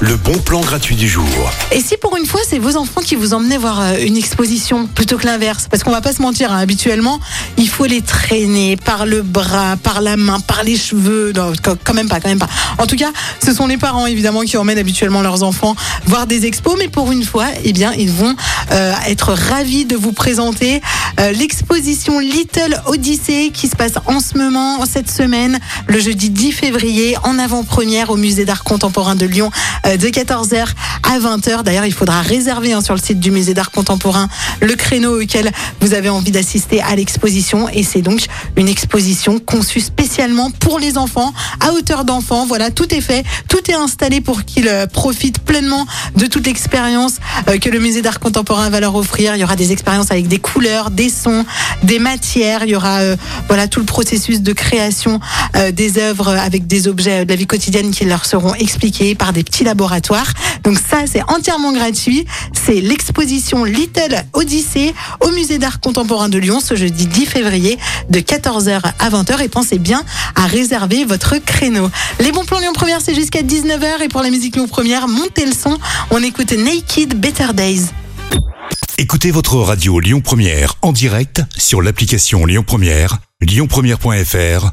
Le bon plan gratuit du jour. Et si pour une fois, c'est vos enfants qui vous emmenaient voir euh, une exposition plutôt que l'inverse? Parce qu'on va pas se mentir, hein, habituellement, il faut les traîner par le bras, par la main, par les cheveux. Non, quand quand même pas, quand même pas. En tout cas, ce sont les parents évidemment qui emmènent habituellement leurs enfants voir des expos, mais pour une fois, eh bien, ils vont euh, être ravis de vous présenter euh, l'exposition Little Odyssey qui se passe en ce moment, cette semaine, le jeudi 10 février, en avant-première au musée d'art contemporain de Lyon, euh, de 14h à 20h. D'ailleurs, il faudra réserver hein, sur le site du musée d'art contemporain le créneau auquel vous avez envie d'assister à l'exposition. Et c'est donc une exposition conçue spécialement pour les enfants, à hauteur d'enfants. Voilà, tout est fait, tout est installé pour qu'ils euh, profitent pleinement de toute l'expérience euh, que le musée d'art contemporain va leur offrir. Il y aura des expériences avec des couleurs, des sons, des matières. Il y aura voilà tout le processus de création des œuvres avec des objets de la vie quotidienne qui leur seront expliqués par des petits laboratoires. Donc ça, c'est entièrement gratuit. C'est l'exposition Little Odyssey au musée d'art contemporain de Lyon ce jeudi 10 février de 14h à 20h. Et pensez bien à réserver votre créneau. Les bons plans Lyon Première, c'est jusqu'à 19h. Et pour la musique Lyon Première, montez le son. On écoute Naked Better Days. Écoutez votre radio Lyon Première en direct sur l'application Lyon Première, lyonpremière.fr